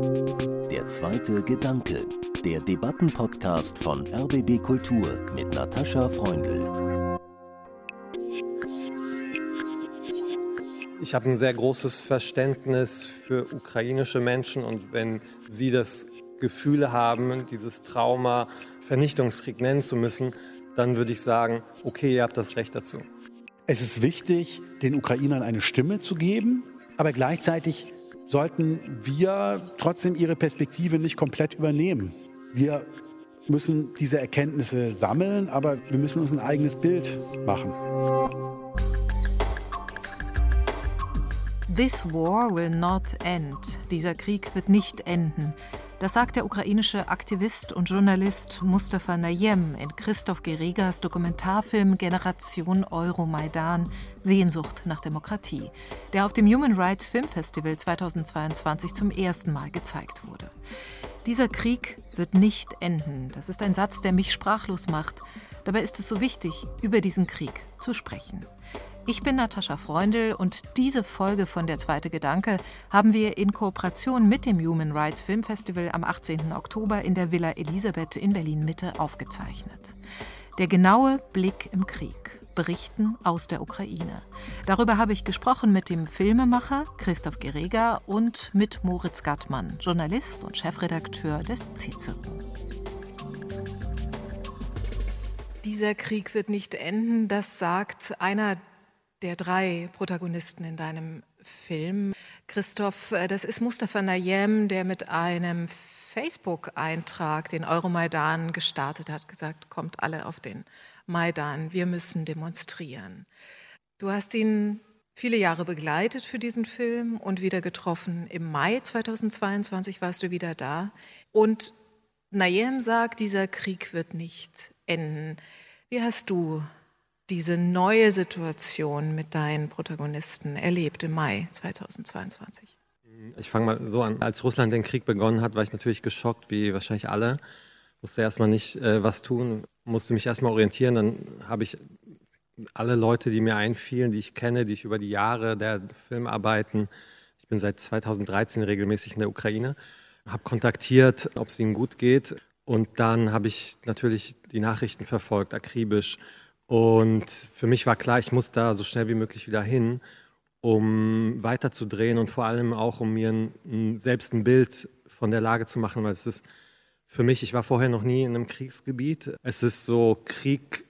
Der zweite Gedanke, der Debattenpodcast von RBB Kultur mit Natascha Freundl. Ich habe ein sehr großes Verständnis für ukrainische Menschen und wenn sie das Gefühl haben, dieses Trauma Vernichtungskrieg nennen zu müssen, dann würde ich sagen, okay, ihr habt das Recht dazu. Es ist wichtig, den Ukrainern eine Stimme zu geben, aber gleichzeitig sollten wir trotzdem ihre Perspektive nicht komplett übernehmen. Wir müssen diese Erkenntnisse sammeln, aber wir müssen uns ein eigenes Bild machen. This war will not end. Dieser Krieg wird nicht enden. Das sagt der ukrainische Aktivist und Journalist Mustafa Nayem in Christoph Geregas Dokumentarfilm Generation Euromaidan Sehnsucht nach Demokratie, der auf dem Human Rights Film Festival 2022 zum ersten Mal gezeigt wurde. Dieser Krieg wird nicht enden. Das ist ein Satz, der mich sprachlos macht. Dabei ist es so wichtig, über diesen Krieg zu sprechen. Ich bin Natascha Freundl und diese Folge von Der zweite Gedanke haben wir in Kooperation mit dem Human Rights Film Festival am 18. Oktober in der Villa Elisabeth in Berlin Mitte aufgezeichnet. Der genaue Blick im Krieg. Berichten aus der Ukraine. Darüber habe ich gesprochen mit dem Filmemacher Christoph Gerega und mit Moritz Gattmann, Journalist und Chefredakteur des Cicero. Dieser Krieg wird nicht enden, das sagt einer der drei Protagonisten in deinem Film. Christoph, äh, das ist Mustafa Nayem, der mit einem Facebook-Eintrag den Euromaidan gestartet hat, gesagt, kommt alle auf den Maidan, wir müssen demonstrieren. Du hast ihn viele Jahre begleitet für diesen Film und wieder getroffen. Im Mai 2022 warst du wieder da. Und Nayem sagt, dieser Krieg wird nicht enden. Wie hast du diese neue Situation mit deinen Protagonisten erlebt im Mai 2022? Ich fange mal so an. Als Russland den Krieg begonnen hat, war ich natürlich geschockt, wie wahrscheinlich alle. Musste erstmal nicht äh, was tun, musste mich erstmal orientieren. Dann habe ich alle Leute, die mir einfielen, die ich kenne, die ich über die Jahre der Filmarbeiten, ich bin seit 2013 regelmäßig in der Ukraine, habe kontaktiert, ob es ihnen gut geht. Und dann habe ich natürlich die Nachrichten verfolgt, akribisch und für mich war klar, ich muss da so schnell wie möglich wieder hin, um weiterzudrehen und vor allem auch, um mir ein, selbst ein Bild von der Lage zu machen, weil es ist für mich, ich war vorher noch nie in einem Kriegsgebiet. Es ist so, Krieg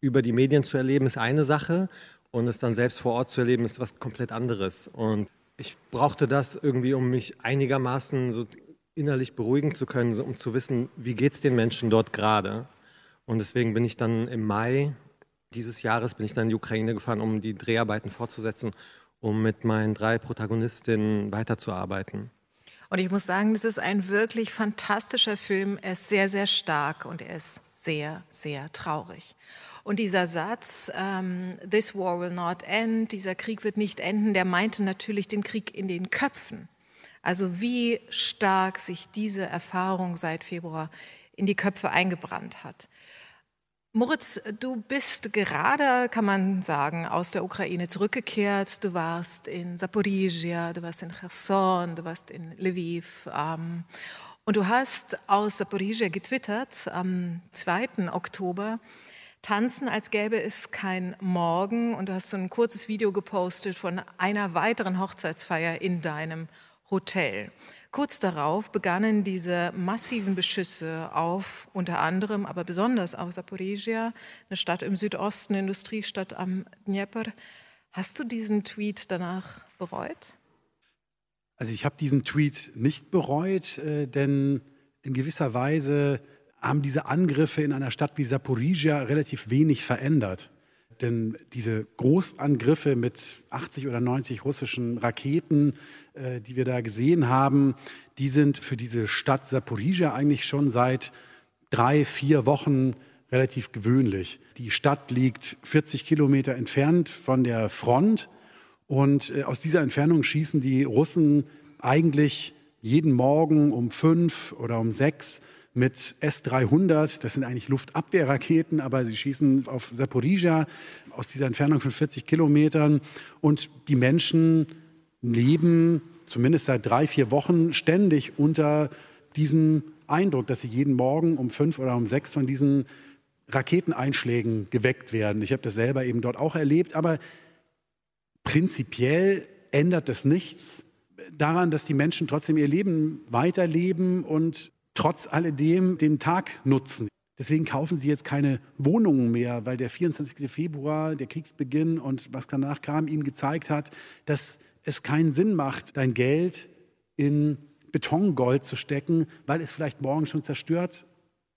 über die Medien zu erleben, ist eine Sache und es dann selbst vor Ort zu erleben, ist was komplett anderes. Und ich brauchte das irgendwie, um mich einigermaßen so innerlich beruhigen zu können, um zu wissen, wie geht es den Menschen dort gerade. Und deswegen bin ich dann im Mai dieses Jahres bin ich dann in die Ukraine gefahren, um die Dreharbeiten fortzusetzen, um mit meinen drei Protagonistinnen weiterzuarbeiten. Und ich muss sagen, das ist ein wirklich fantastischer Film. Er ist sehr, sehr stark und er ist sehr, sehr traurig. Und dieser Satz, ähm, This war will not end, dieser Krieg wird nicht enden, der meinte natürlich den Krieg in den Köpfen. Also wie stark sich diese Erfahrung seit Februar in die Köpfe eingebrannt hat. Moritz, du bist gerade, kann man sagen, aus der Ukraine zurückgekehrt. Du warst in Saporizhia, du warst in Cherson, du warst in Lviv. Ähm, und du hast aus Saporizhia getwittert am 2. Oktober, Tanzen, als gäbe es kein Morgen. Und du hast so ein kurzes Video gepostet von einer weiteren Hochzeitsfeier in deinem Hotel. Kurz darauf begannen diese massiven Beschüsse auf unter anderem, aber besonders auf Saporizhia, eine Stadt im Südosten, Industriestadt am Dnieper. Hast du diesen Tweet danach bereut? Also ich habe diesen Tweet nicht bereut, äh, denn in gewisser Weise haben diese Angriffe in einer Stadt wie Saporizhia relativ wenig verändert. Denn diese Großangriffe mit 80 oder 90 russischen Raketen, äh, die wir da gesehen haben, die sind für diese Stadt Saporizhia eigentlich schon seit drei, vier Wochen relativ gewöhnlich. Die Stadt liegt 40 Kilometer entfernt von der Front und äh, aus dieser Entfernung schießen die Russen eigentlich jeden Morgen um fünf oder um sechs mit S-300, das sind eigentlich Luftabwehrraketen, aber sie schießen auf Saporizhia aus dieser Entfernung von 40 Kilometern und die Menschen leben zumindest seit drei, vier Wochen ständig unter diesem Eindruck, dass sie jeden Morgen um fünf oder um sechs von diesen Raketeneinschlägen geweckt werden. Ich habe das selber eben dort auch erlebt, aber prinzipiell ändert das nichts daran, dass die Menschen trotzdem ihr Leben weiterleben und trotz alledem den Tag nutzen. Deswegen kaufen sie jetzt keine Wohnungen mehr, weil der 24. Februar, der Kriegsbeginn und was danach kam, ihnen gezeigt hat, dass es keinen Sinn macht, dein Geld in Betongold zu stecken, weil es vielleicht morgen schon zerstört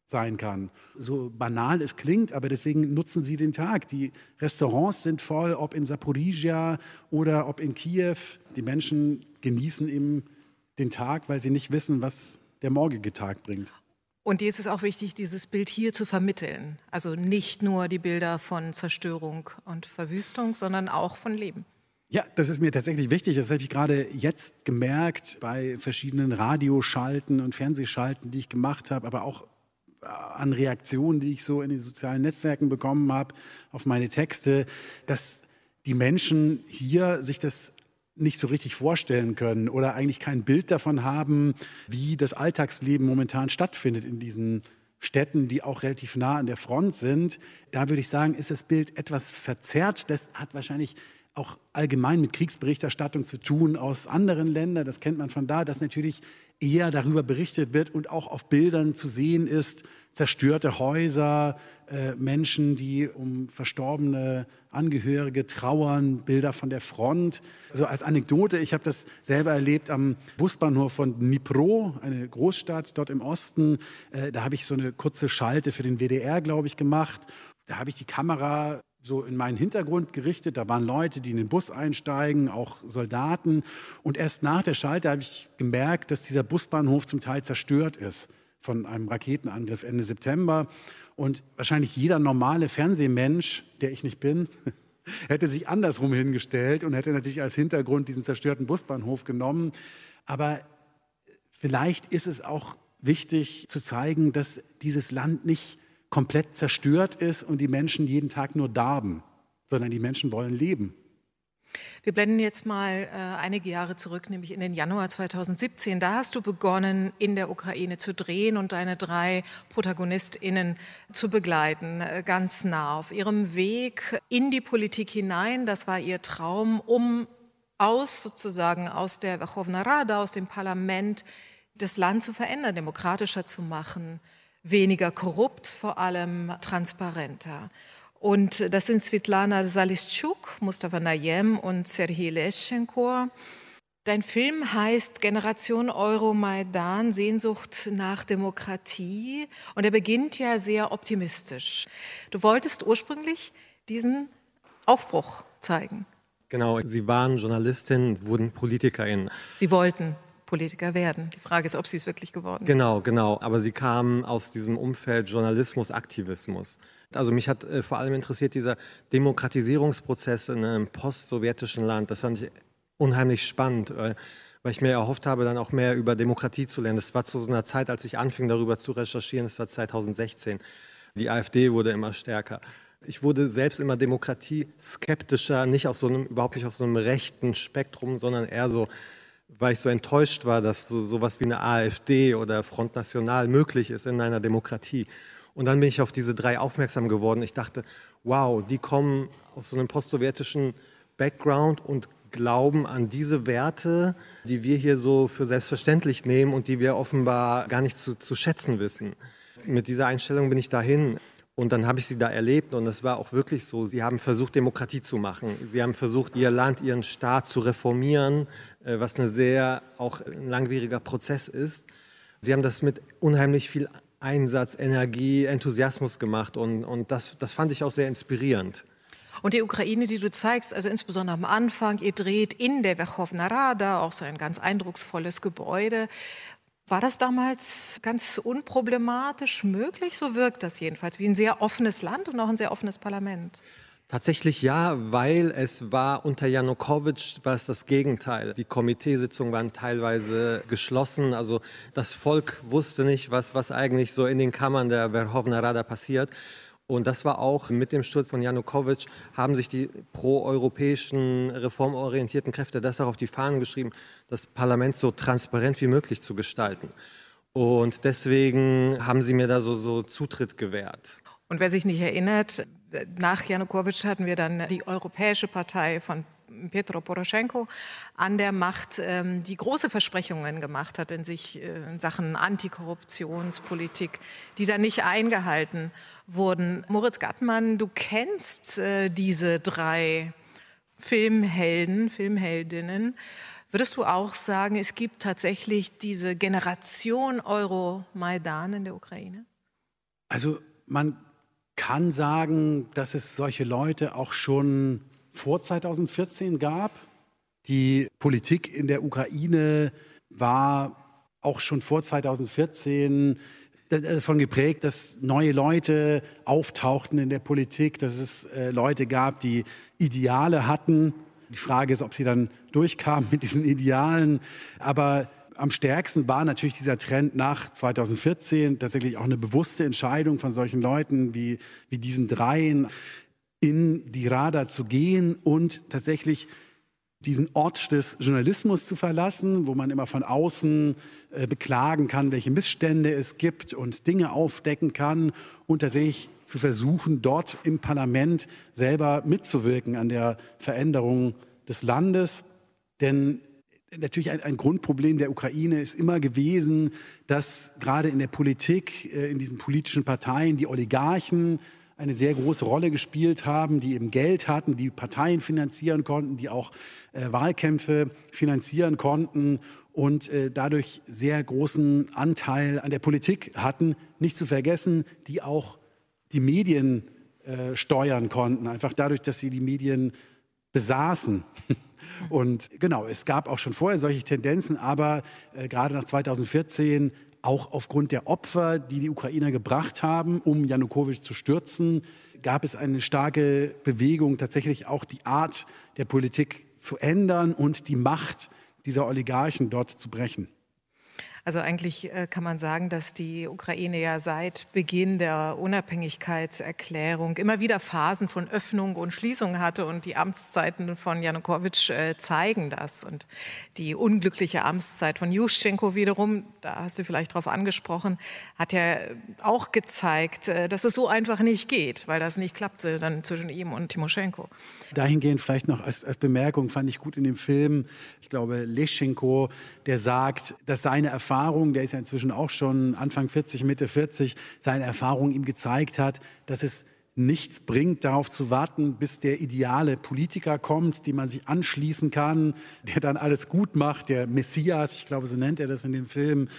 sein kann. So banal es klingt, aber deswegen nutzen sie den Tag. Die Restaurants sind voll, ob in Saporizhia oder ob in Kiew. Die Menschen genießen eben den Tag, weil sie nicht wissen, was der morgige Tag bringt. Und jetzt ist auch wichtig, dieses Bild hier zu vermitteln. Also nicht nur die Bilder von Zerstörung und Verwüstung, sondern auch von Leben. Ja, das ist mir tatsächlich wichtig. Das habe ich gerade jetzt gemerkt bei verschiedenen Radioschalten und Fernsehschalten, die ich gemacht habe, aber auch äh, an Reaktionen, die ich so in den sozialen Netzwerken bekommen habe auf meine Texte, dass die Menschen hier sich das nicht so richtig vorstellen können oder eigentlich kein Bild davon haben, wie das Alltagsleben momentan stattfindet in diesen Städten, die auch relativ nah an der Front sind. Da würde ich sagen, ist das Bild etwas verzerrt. Das hat wahrscheinlich auch allgemein mit Kriegsberichterstattung zu tun aus anderen Ländern. Das kennt man von da, dass natürlich eher darüber berichtet wird und auch auf Bildern zu sehen ist, zerstörte Häuser, äh, Menschen, die um verstorbene Angehörige trauern, Bilder von der Front. Also als Anekdote, ich habe das selber erlebt am Busbahnhof von Dnipro, eine Großstadt dort im Osten. Äh, da habe ich so eine kurze Schalte für den WDR, glaube ich, gemacht. Da habe ich die Kamera so in meinen Hintergrund gerichtet. Da waren Leute, die in den Bus einsteigen, auch Soldaten. Und erst nach der Schalte habe ich gemerkt, dass dieser Busbahnhof zum Teil zerstört ist von einem Raketenangriff Ende September. Und wahrscheinlich jeder normale Fernsehmensch, der ich nicht bin, hätte sich andersrum hingestellt und hätte natürlich als Hintergrund diesen zerstörten Busbahnhof genommen. Aber vielleicht ist es auch wichtig zu zeigen, dass dieses Land nicht komplett zerstört ist und die Menschen jeden Tag nur darben, sondern die Menschen wollen leben. Wir blenden jetzt mal äh, einige Jahre zurück, nämlich in den Januar 2017. Da hast du begonnen, in der Ukraine zu drehen und deine drei ProtagonistInnen zu begleiten, äh, ganz nah auf ihrem Weg in die Politik hinein. Das war ihr Traum, um aus sozusagen aus der Verkhovna Rada, aus dem Parlament, das Land zu verändern, demokratischer zu machen, weniger korrupt, vor allem transparenter. Und das sind Svetlana Salischuk, Mustafa Nayem und Sergei Leschenko. Dein Film heißt Generation Euromaidan, Sehnsucht nach Demokratie. Und er beginnt ja sehr optimistisch. Du wolltest ursprünglich diesen Aufbruch zeigen. Genau, Sie waren Journalistin, wurden Politikerin. Sie wollten Politiker werden. Die Frage ist, ob sie es wirklich geworden sind. Genau, genau. Aber sie kamen aus diesem Umfeld Journalismus, Aktivismus. Also mich hat äh, vor allem interessiert dieser Demokratisierungsprozess in einem post-sowjetischen Land. Das fand ich unheimlich spannend, äh, weil ich mir erhofft habe, dann auch mehr über Demokratie zu lernen. Das war zu so einer Zeit, als ich anfing, darüber zu recherchieren. Das war 2016. Die AfD wurde immer stärker. Ich wurde selbst immer demokratieskeptischer, nicht aus so einem, überhaupt nicht aus so einem rechten Spektrum, sondern eher so weil ich so enttäuscht war, dass so sowas wie eine AfD oder Front National möglich ist in einer Demokratie. Und dann bin ich auf diese drei aufmerksam geworden. Ich dachte, wow, die kommen aus so einem postsowjetischen Background und glauben an diese Werte, die wir hier so für selbstverständlich nehmen und die wir offenbar gar nicht zu, zu schätzen wissen. Mit dieser Einstellung bin ich dahin. Und dann habe ich sie da erlebt und es war auch wirklich so. Sie haben versucht, Demokratie zu machen. Sie haben versucht, ihr Land, ihren Staat zu reformieren, äh, was ein sehr auch ein langwieriger Prozess ist. Sie haben das mit unheimlich viel Einsatz, Energie, Enthusiasmus gemacht und, und das, das fand ich auch sehr inspirierend. Und die Ukraine, die du zeigst, also insbesondere am Anfang, ihr dreht in der Verkhovna Rada, auch so ein ganz eindrucksvolles Gebäude. War das damals ganz unproblematisch möglich? So wirkt das jedenfalls, wie ein sehr offenes Land und auch ein sehr offenes Parlament. Tatsächlich ja, weil es war unter Janukowitsch war es das Gegenteil. Die Komiteesitzungen waren teilweise geschlossen. Also das Volk wusste nicht, was, was eigentlich so in den Kammern der Verhovna Rada passiert. Und das war auch mit dem Sturz von Janukowitsch, haben sich die proeuropäischen, reformorientierten Kräfte das auch auf die Fahnen geschrieben, das Parlament so transparent wie möglich zu gestalten. Und deswegen haben sie mir da so, so Zutritt gewährt. Und wer sich nicht erinnert, nach Janukowitsch hatten wir dann die Europäische Partei von Petro Poroschenko an der Macht, ähm, die große Versprechungen gemacht hat in sich äh, in Sachen Antikorruptionspolitik, die dann nicht eingehalten wurden. Moritz Gattmann, du kennst äh, diese drei Filmhelden, Filmheldinnen. Würdest du auch sagen, es gibt tatsächlich diese Generation Euro-Maidan in der Ukraine? Also man kann sagen, dass es solche Leute auch schon vor 2014 gab. Die Politik in der Ukraine war auch schon vor 2014 davon geprägt, dass neue Leute auftauchten in der Politik, dass es äh, Leute gab, die Ideale hatten. Die Frage ist, ob sie dann durchkamen mit diesen Idealen. Aber am stärksten war natürlich dieser Trend nach 2014, tatsächlich auch eine bewusste Entscheidung von solchen Leuten wie, wie diesen dreien in die Rada zu gehen und tatsächlich diesen Ort des Journalismus zu verlassen, wo man immer von außen äh, beklagen kann, welche Missstände es gibt und Dinge aufdecken kann und tatsächlich zu versuchen, dort im Parlament selber mitzuwirken an der Veränderung des Landes. Denn natürlich ein, ein Grundproblem der Ukraine ist immer gewesen, dass gerade in der Politik, äh, in diesen politischen Parteien die Oligarchen eine sehr große Rolle gespielt haben, die eben Geld hatten, die Parteien finanzieren konnten, die auch äh, Wahlkämpfe finanzieren konnten und äh, dadurch sehr großen Anteil an der Politik hatten. Nicht zu vergessen, die auch die Medien äh, steuern konnten, einfach dadurch, dass sie die Medien besaßen. Und genau, es gab auch schon vorher solche Tendenzen, aber äh, gerade nach 2014 auch aufgrund der Opfer, die die Ukrainer gebracht haben, um Janukowitsch zu stürzen, gab es eine starke Bewegung, tatsächlich auch die Art der Politik zu ändern und die Macht dieser Oligarchen dort zu brechen. Also eigentlich äh, kann man sagen, dass die Ukraine ja seit Beginn der Unabhängigkeitserklärung immer wieder Phasen von Öffnung und Schließung hatte und die Amtszeiten von Janukowitsch äh, zeigen das. Und die unglückliche Amtszeit von Juschenko wiederum, da hast du vielleicht darauf angesprochen, hat ja auch gezeigt, äh, dass es so einfach nicht geht, weil das nicht klappte dann zwischen ihm und Timoschenko. Dahingehend vielleicht noch als, als Bemerkung fand ich gut in dem Film, ich glaube Leschenko, der sagt, dass seine Erfahrung Erfahrung, der ist ja inzwischen auch schon Anfang 40, Mitte 40, seine Erfahrung ihm gezeigt hat, dass es nichts bringt, darauf zu warten, bis der ideale Politiker kommt, dem man sich anschließen kann, der dann alles gut macht, der Messias, ich glaube, so nennt er das in dem Film.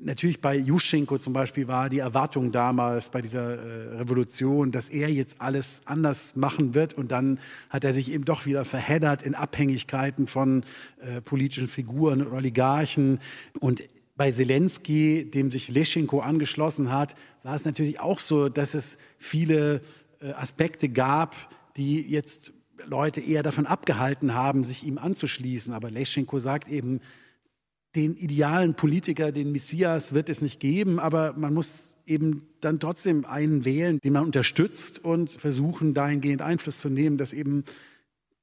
Natürlich bei Juschenko zum Beispiel war die Erwartung damals bei dieser äh, Revolution, dass er jetzt alles anders machen wird und dann hat er sich eben doch wieder verheddert in Abhängigkeiten von äh, politischen Figuren und Oligarchen und bei Zelensky, dem sich Leschenko angeschlossen hat, war es natürlich auch so, dass es viele äh, Aspekte gab, die jetzt Leute eher davon abgehalten haben, sich ihm anzuschließen. Aber Leschenko sagt eben, den idealen Politiker, den Messias wird es nicht geben, aber man muss eben dann trotzdem einen wählen, den man unterstützt und versuchen, dahingehend Einfluss zu nehmen, dass eben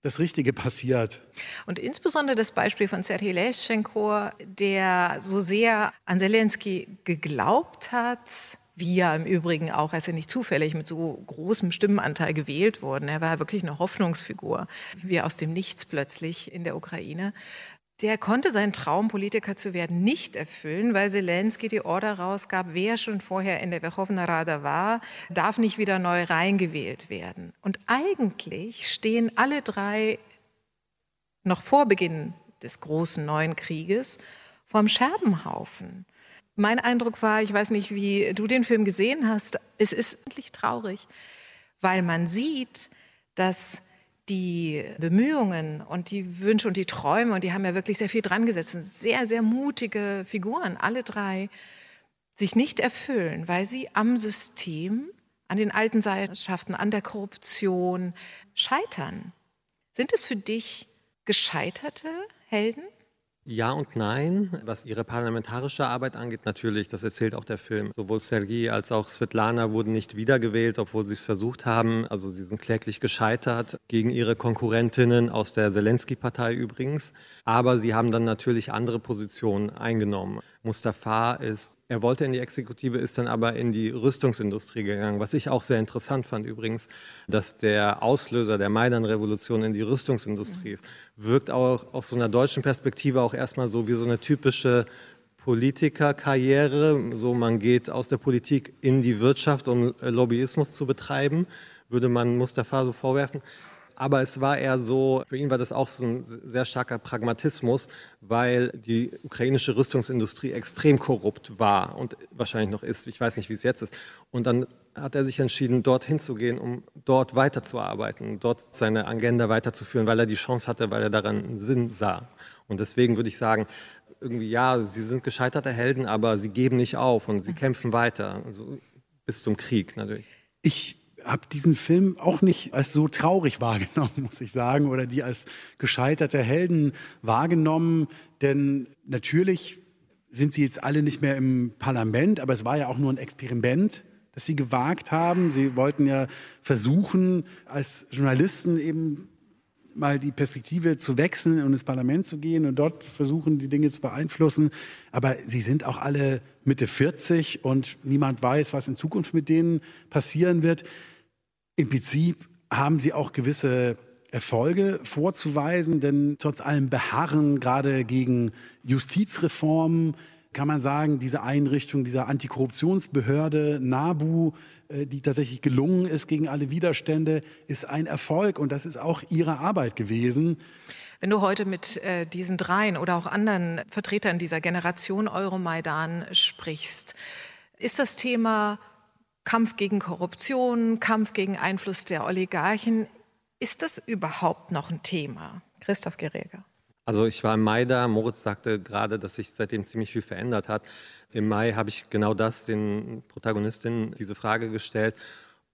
das Richtige passiert. Und insbesondere das Beispiel von Sergei Leschenko, der so sehr an Zelensky geglaubt hat, wie ja im Übrigen auch, er ist ja nicht zufällig mit so großem Stimmenanteil gewählt worden. Er war wirklich eine Hoffnungsfigur, wie aus dem Nichts plötzlich in der Ukraine. Der konnte seinen Traum, Politiker zu werden, nicht erfüllen, weil Zelensky die Order rausgab, wer schon vorher in der Verkhovna Rada war, darf nicht wieder neu reingewählt werden. Und eigentlich stehen alle drei noch vor Beginn des großen neuen Krieges vorm Scherbenhaufen. Mein Eindruck war, ich weiß nicht, wie du den Film gesehen hast, es ist eigentlich traurig, weil man sieht, dass die Bemühungen und die Wünsche und die Träume, und die haben ja wirklich sehr viel dran gesetzt, sind sehr, sehr mutige Figuren, alle drei, sich nicht erfüllen, weil sie am System, an den alten Seilschaften, an der Korruption scheitern. Sind es für dich gescheiterte Helden? Ja und nein. Was ihre parlamentarische Arbeit angeht, natürlich, das erzählt auch der Film. Sowohl Sergei als auch Svetlana wurden nicht wiedergewählt, obwohl sie es versucht haben. Also sie sind kläglich gescheitert gegen ihre Konkurrentinnen aus der Zelensky-Partei übrigens. Aber sie haben dann natürlich andere Positionen eingenommen. Mustafa ist, er wollte in die Exekutive, ist dann aber in die Rüstungsindustrie gegangen. Was ich auch sehr interessant fand übrigens, dass der Auslöser der Maidan-Revolution in die Rüstungsindustrie ist, wirkt auch aus so einer deutschen Perspektive auch erstmal so wie so eine typische Politikerkarriere. So, man geht aus der Politik in die Wirtschaft, um Lobbyismus zu betreiben, würde man Mustafa so vorwerfen. Aber es war eher so, für ihn war das auch so ein sehr starker Pragmatismus, weil die ukrainische Rüstungsindustrie extrem korrupt war und wahrscheinlich noch ist. Ich weiß nicht, wie es jetzt ist. Und dann hat er sich entschieden, dorthin zu gehen, um dort weiterzuarbeiten, dort seine Agenda weiterzuführen, weil er die Chance hatte, weil er daran Sinn sah. Und deswegen würde ich sagen, irgendwie, ja, sie sind gescheiterte Helden, aber sie geben nicht auf und sie kämpfen weiter, also bis zum Krieg natürlich. Ich habe diesen Film auch nicht als so traurig wahrgenommen, muss ich sagen, oder die als gescheiterte Helden wahrgenommen. Denn natürlich sind sie jetzt alle nicht mehr im Parlament, aber es war ja auch nur ein Experiment, das sie gewagt haben. Sie wollten ja versuchen, als Journalisten eben mal die Perspektive zu wechseln und ins Parlament zu gehen und dort versuchen, die Dinge zu beeinflussen. Aber sie sind auch alle Mitte 40 und niemand weiß, was in Zukunft mit denen passieren wird. Im Prinzip haben sie auch gewisse Erfolge vorzuweisen, denn trotz allem Beharren gerade gegen Justizreformen kann man sagen, diese Einrichtung dieser Antikorruptionsbehörde NABU, äh, die tatsächlich gelungen ist gegen alle Widerstände, ist ein Erfolg und das ist auch ihre Arbeit gewesen. Wenn du heute mit äh, diesen dreien oder auch anderen Vertretern dieser Generation Euromaidan sprichst, ist das Thema Kampf gegen Korruption, Kampf gegen Einfluss der Oligarchen. Ist das überhaupt noch ein Thema? Christoph Gereger. Also ich war im Mai da. Moritz sagte gerade, dass sich seitdem ziemlich viel verändert hat. Im Mai habe ich genau das den Protagonistinnen diese Frage gestellt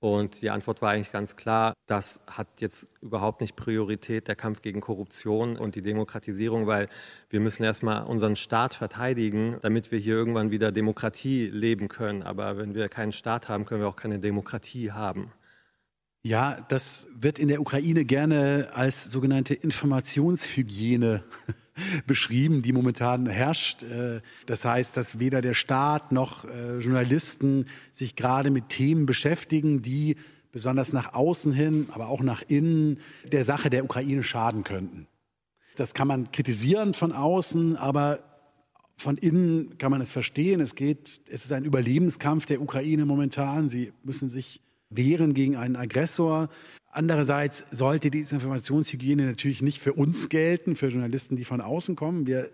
und die Antwort war eigentlich ganz klar, das hat jetzt überhaupt nicht Priorität, der Kampf gegen Korruption und die Demokratisierung, weil wir müssen erstmal unseren Staat verteidigen, damit wir hier irgendwann wieder Demokratie leben können. Aber wenn wir keinen Staat haben, können wir auch keine Demokratie haben. Ja, das wird in der Ukraine gerne als sogenannte Informationshygiene beschrieben, die momentan herrscht. Äh, das heißt, dass weder der Staat noch äh, Journalisten sich gerade mit Themen beschäftigen, die besonders nach außen hin, aber auch nach innen der Sache der Ukraine schaden könnten. Das kann man kritisieren von außen, aber von innen kann man es verstehen. Es geht, es ist ein Überlebenskampf der Ukraine momentan. Sie müssen sich wehren gegen einen Aggressor. Andererseits sollte diese Informationshygiene natürlich nicht für uns gelten, für Journalisten, die von außen kommen. Wir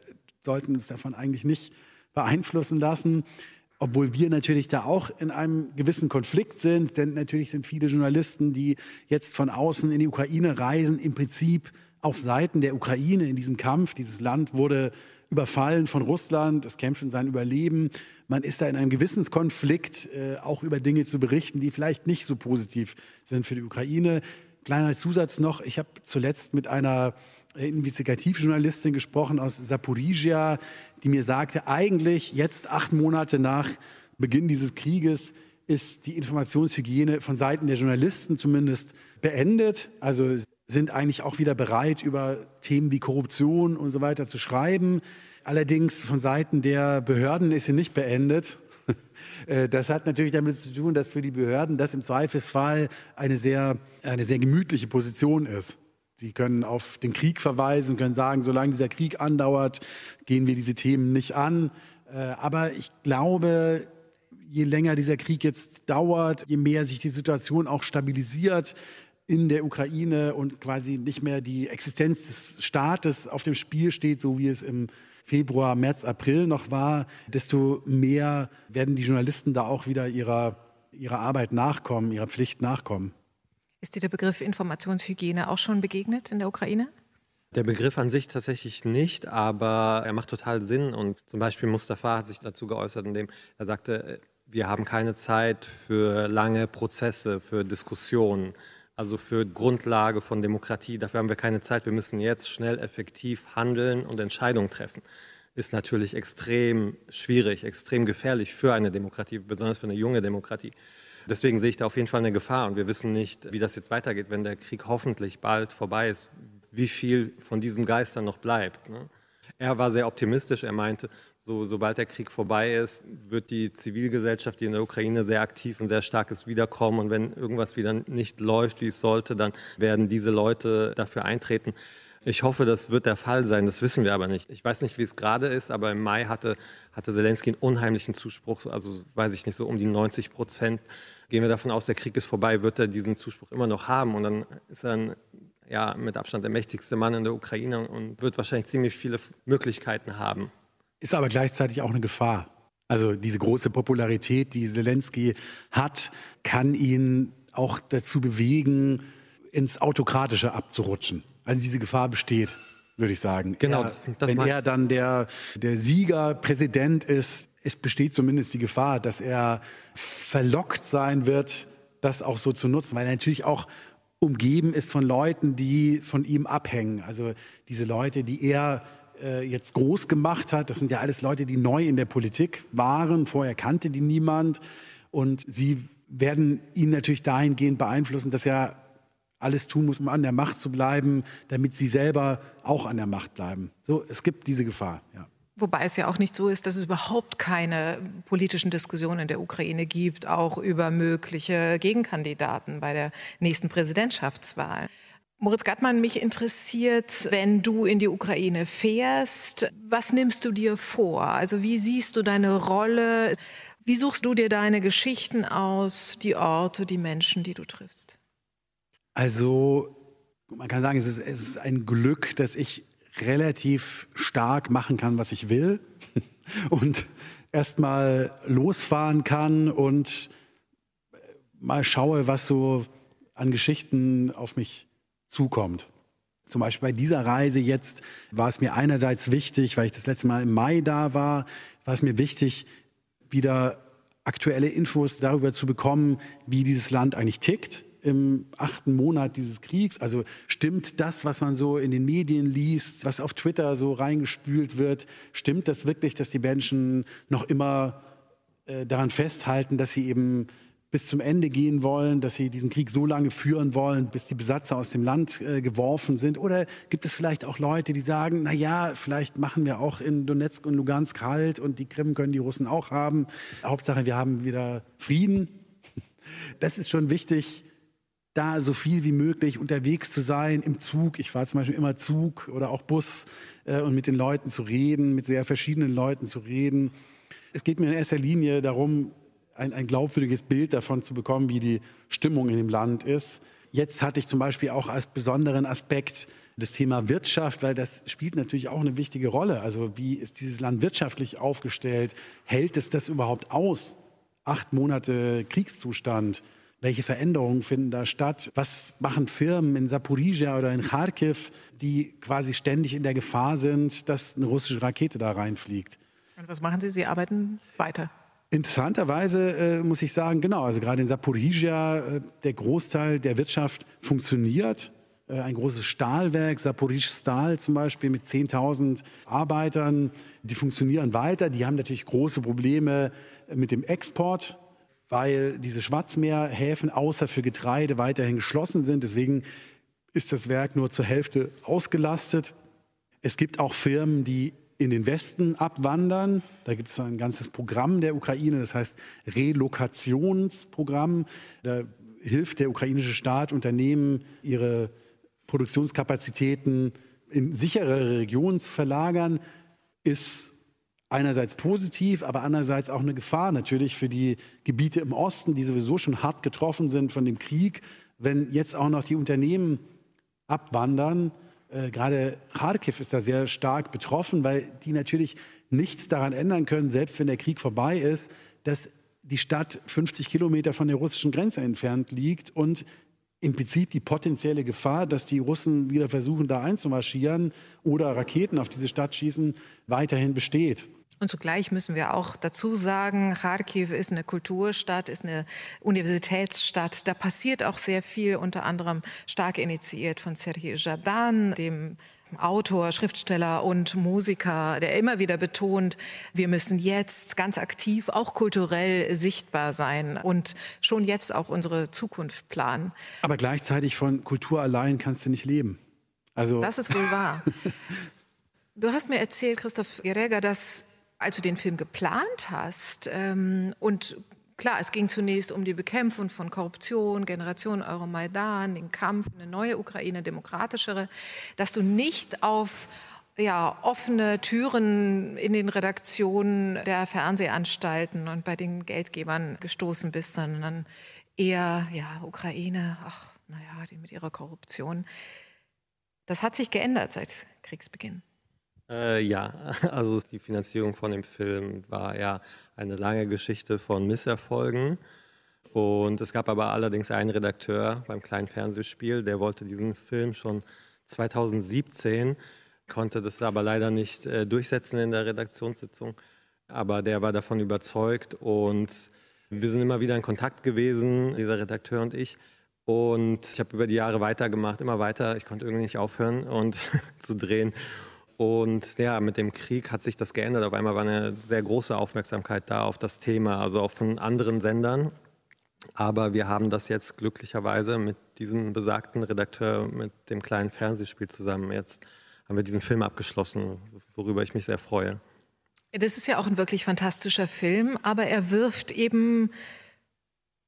sollten uns davon eigentlich nicht beeinflussen lassen, obwohl wir natürlich da auch in einem gewissen Konflikt sind, denn natürlich sind viele Journalisten, die jetzt von außen in die Ukraine reisen, im Prinzip auf Seiten der Ukraine in diesem Kampf. Dieses Land wurde überfallen von Russland, es kämpft um sein Überleben. Man ist da in einem Gewissenskonflikt, äh, auch über Dinge zu berichten, die vielleicht nicht so positiv sind für die Ukraine. Kleiner Zusatz noch, ich habe zuletzt mit einer Investigativjournalistin gesprochen aus Saporizhia, die mir sagte, eigentlich jetzt acht Monate nach Beginn dieses Krieges ist die Informationshygiene von Seiten der Journalisten zumindest beendet. Also sind eigentlich auch wieder bereit, über Themen wie Korruption und so weiter zu schreiben. Allerdings von Seiten der Behörden ist sie nicht beendet. Äh, das hat natürlich damit zu tun, dass für die Behörden das im Zweifelsfall eine sehr, eine sehr gemütliche Position ist. Sie können auf den Krieg verweisen, können sagen, solange dieser Krieg andauert, gehen wir diese Themen nicht an. Äh, aber ich glaube, je länger dieser Krieg jetzt dauert, je mehr sich die Situation auch stabilisiert, in der Ukraine und quasi nicht mehr die Existenz des Staates auf dem Spiel steht, so wie es im Februar, März, April noch war, desto mehr werden die Journalisten da auch wieder ihrer, ihrer Arbeit nachkommen, ihrer Pflicht nachkommen. Ist dir der Begriff Informationshygiene auch schon begegnet in der Ukraine? Der Begriff an sich tatsächlich nicht, aber er macht total Sinn. Und zum Beispiel Mustafa hat sich dazu geäußert, indem er sagte, wir haben keine Zeit für lange Prozesse, für Diskussionen also für Grundlage von Demokratie. Dafür haben wir keine Zeit. Wir müssen jetzt schnell effektiv handeln und Entscheidungen treffen. Ist natürlich extrem schwierig, extrem gefährlich für eine Demokratie, besonders für eine junge Demokratie. Deswegen sehe ich da auf jeden Fall eine Gefahr und wir wissen nicht, wie das jetzt weitergeht, wenn der Krieg hoffentlich bald vorbei ist, wie viel von diesem Geist dann noch bleibt. Ne? Er war sehr optimistisch. Er meinte, so, sobald der Krieg vorbei ist, wird die Zivilgesellschaft, die in der Ukraine sehr aktiv und sehr stark ist, wiederkommen. Und wenn irgendwas wieder nicht läuft, wie es sollte, dann werden diese Leute dafür eintreten. Ich hoffe, das wird der Fall sein. Das wissen wir aber nicht. Ich weiß nicht, wie es gerade ist, aber im Mai hatte, hatte Zelensky einen unheimlichen Zuspruch, also weiß ich nicht, so um die 90 Prozent. Gehen wir davon aus, der Krieg ist vorbei, wird er diesen Zuspruch immer noch haben. Und dann ist er ein, ja, mit Abstand der mächtigste Mann in der Ukraine und wird wahrscheinlich ziemlich viele Möglichkeiten haben. Ist aber gleichzeitig auch eine Gefahr. Also diese große Popularität, die Zelensky hat, kann ihn auch dazu bewegen, ins Autokratische abzurutschen. Also diese Gefahr besteht, würde ich sagen. Genau. Er, das, das wenn er dann der, der Sieger, Präsident ist, es besteht zumindest die Gefahr, dass er verlockt sein wird, das auch so zu nutzen, weil er natürlich auch umgeben ist von Leuten, die von ihm abhängen. Also diese Leute, die er äh, jetzt groß gemacht hat, das sind ja alles Leute, die neu in der Politik waren. Vorher kannte die niemand. Und sie werden ihn natürlich dahingehend beeinflussen, dass er alles tun muss, um an der Macht zu bleiben, damit sie selber auch an der Macht bleiben. So, es gibt diese Gefahr. Ja. Wobei es ja auch nicht so ist, dass es überhaupt keine politischen Diskussionen in der Ukraine gibt, auch über mögliche Gegenkandidaten bei der nächsten Präsidentschaftswahl. Moritz Gattmann, mich interessiert, wenn du in die Ukraine fährst, was nimmst du dir vor? Also wie siehst du deine Rolle? Wie suchst du dir deine Geschichten aus, die Orte, die Menschen, die du triffst? Also man kann sagen, es ist, es ist ein Glück, dass ich relativ stark machen kann, was ich will und erstmal losfahren kann und mal schaue, was so an Geschichten auf mich zukommt. Zum Beispiel bei dieser Reise jetzt war es mir einerseits wichtig, weil ich das letzte Mal im Mai da war, war es mir wichtig, wieder aktuelle Infos darüber zu bekommen, wie dieses Land eigentlich tickt im achten Monat dieses Kriegs? Also stimmt das, was man so in den Medien liest, was auf Twitter so reingespült wird, stimmt das wirklich, dass die Menschen noch immer äh, daran festhalten, dass sie eben bis zum Ende gehen wollen, dass sie diesen Krieg so lange führen wollen, bis die Besatzer aus dem Land äh, geworfen sind? Oder gibt es vielleicht auch Leute, die sagen, na ja, vielleicht machen wir auch in Donetsk und Lugansk halt und die Krim können die Russen auch haben. Hauptsache, wir haben wieder Frieden. Das ist schon wichtig, da so viel wie möglich unterwegs zu sein, im Zug. Ich fahre zum Beispiel immer Zug oder auch Bus äh, und mit den Leuten zu reden, mit sehr verschiedenen Leuten zu reden. Es geht mir in erster Linie darum, ein, ein glaubwürdiges Bild davon zu bekommen, wie die Stimmung in dem Land ist. Jetzt hatte ich zum Beispiel auch als besonderen Aspekt das Thema Wirtschaft, weil das spielt natürlich auch eine wichtige Rolle. Also wie ist dieses Land wirtschaftlich aufgestellt? Hält es das überhaupt aus? Acht Monate Kriegszustand. Welche Veränderungen finden da statt? Was machen Firmen in Saporizhia oder in Kharkiv, die quasi ständig in der Gefahr sind, dass eine russische Rakete da reinfliegt? Und was machen Sie? Sie arbeiten weiter. Interessanterweise äh, muss ich sagen, genau, also gerade in Saporizhia, äh, der Großteil der Wirtschaft funktioniert. Äh, ein großes Stahlwerk, Saporisch Stahl zum Beispiel mit 10.000 Arbeitern, die funktionieren weiter. Die haben natürlich große Probleme mit dem Export weil diese Schwarzmeerhäfen außer für Getreide weiterhin geschlossen sind. Deswegen ist das Werk nur zur Hälfte ausgelastet. Es gibt auch Firmen, die in den Westen abwandern. Da gibt es ein ganzes Programm der Ukraine, das heißt Relokationsprogramm. Da hilft der ukrainische Staat Unternehmen, ihre Produktionskapazitäten in sicherere Regionen zu verlagern. Ist einerseits positiv, aber andererseits auch eine Gefahr natürlich für die Gebiete im Osten, die sowieso schon hart getroffen sind von dem Krieg. Wenn jetzt auch noch die Unternehmen abwandern, äh, gerade Kharkiv ist da sehr stark betroffen, weil die natürlich nichts daran ändern können, selbst wenn der Krieg vorbei ist, dass die Stadt 50 Kilometer von der russischen Grenze entfernt liegt und im Prinzip die potenzielle Gefahr, dass die Russen wieder versuchen, da einzumarschieren oder Raketen auf diese Stadt schießen, weiterhin besteht. Und zugleich müssen wir auch dazu sagen, Kharkiv ist eine Kulturstadt, ist eine Universitätsstadt. Da passiert auch sehr viel, unter anderem stark initiiert von Serhii Jadan, dem Autor, Schriftsteller und Musiker, der immer wieder betont, wir müssen jetzt ganz aktiv, auch kulturell sichtbar sein und schon jetzt auch unsere Zukunft planen. Aber gleichzeitig von Kultur allein kannst du nicht leben. Also das ist wohl wahr. Du hast mir erzählt, Christoph Gerega, dass als du den Film geplant hast ähm, und klar, es ging zunächst um die Bekämpfung von Korruption, Generation Euromaidan, den Kampf, eine neue Ukraine, demokratischere, dass du nicht auf ja, offene Türen in den Redaktionen der Fernsehanstalten und bei den Geldgebern gestoßen bist, sondern eher, ja, Ukraine, ach, naja, die mit ihrer Korruption. Das hat sich geändert seit Kriegsbeginn. Äh, ja, also die Finanzierung von dem Film war ja eine lange Geschichte von Misserfolgen. Und es gab aber allerdings einen Redakteur beim kleinen Fernsehspiel, der wollte diesen Film schon 2017, konnte das aber leider nicht äh, durchsetzen in der Redaktionssitzung. Aber der war davon überzeugt und wir sind immer wieder in Kontakt gewesen, dieser Redakteur und ich. Und ich habe über die Jahre weitergemacht, immer weiter. Ich konnte irgendwie nicht aufhören und zu drehen. Und ja, mit dem Krieg hat sich das geändert. Auf einmal war eine sehr große Aufmerksamkeit da auf das Thema, also auch von anderen Sendern. Aber wir haben das jetzt glücklicherweise mit diesem besagten Redakteur, mit dem kleinen Fernsehspiel zusammen, jetzt haben wir diesen Film abgeschlossen, worüber ich mich sehr freue. Das ist ja auch ein wirklich fantastischer Film, aber er wirft eben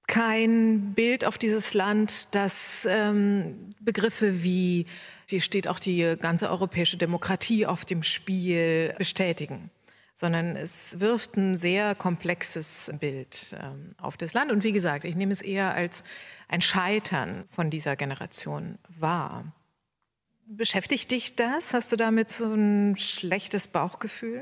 kein Bild auf dieses Land, das ähm, Begriffe wie, hier steht auch die ganze europäische Demokratie auf dem Spiel, bestätigen, sondern es wirft ein sehr komplexes Bild ähm, auf das Land. Und wie gesagt, ich nehme es eher als ein Scheitern von dieser Generation wahr. Beschäftigt dich das? Hast du damit so ein schlechtes Bauchgefühl?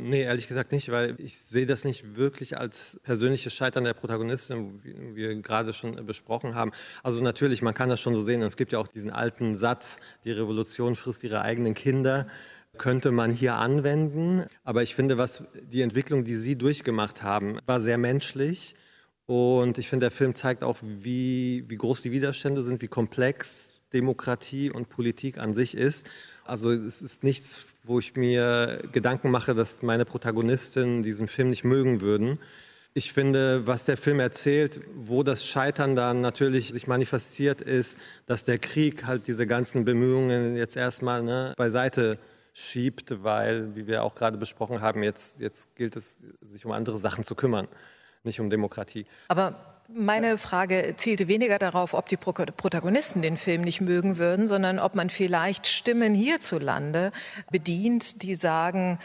Nee, ehrlich gesagt nicht, weil ich sehe das nicht wirklich als persönliches Scheitern der Protagonistin, wie wir gerade schon besprochen haben. Also natürlich, man kann das schon so sehen. Es gibt ja auch diesen alten Satz, die Revolution frisst ihre eigenen Kinder könnte man hier anwenden. Aber ich finde, was die Entwicklung, die Sie durchgemacht haben, war sehr menschlich. Und ich finde, der Film zeigt auch, wie, wie groß die Widerstände sind, wie komplex Demokratie und Politik an sich ist. Also es ist nichts, wo ich mir Gedanken mache, dass meine Protagonisten diesen Film nicht mögen würden. Ich finde, was der Film erzählt, wo das Scheitern dann natürlich sich manifestiert, ist, dass der Krieg halt diese ganzen Bemühungen jetzt erstmal ne, beiseite schiebt, weil, wie wir auch gerade besprochen haben, jetzt, jetzt gilt es, sich um andere Sachen zu kümmern, nicht um Demokratie. Aber meine Frage zielte weniger darauf, ob die Protagonisten den Film nicht mögen würden, sondern ob man vielleicht Stimmen hierzulande bedient, die sagen,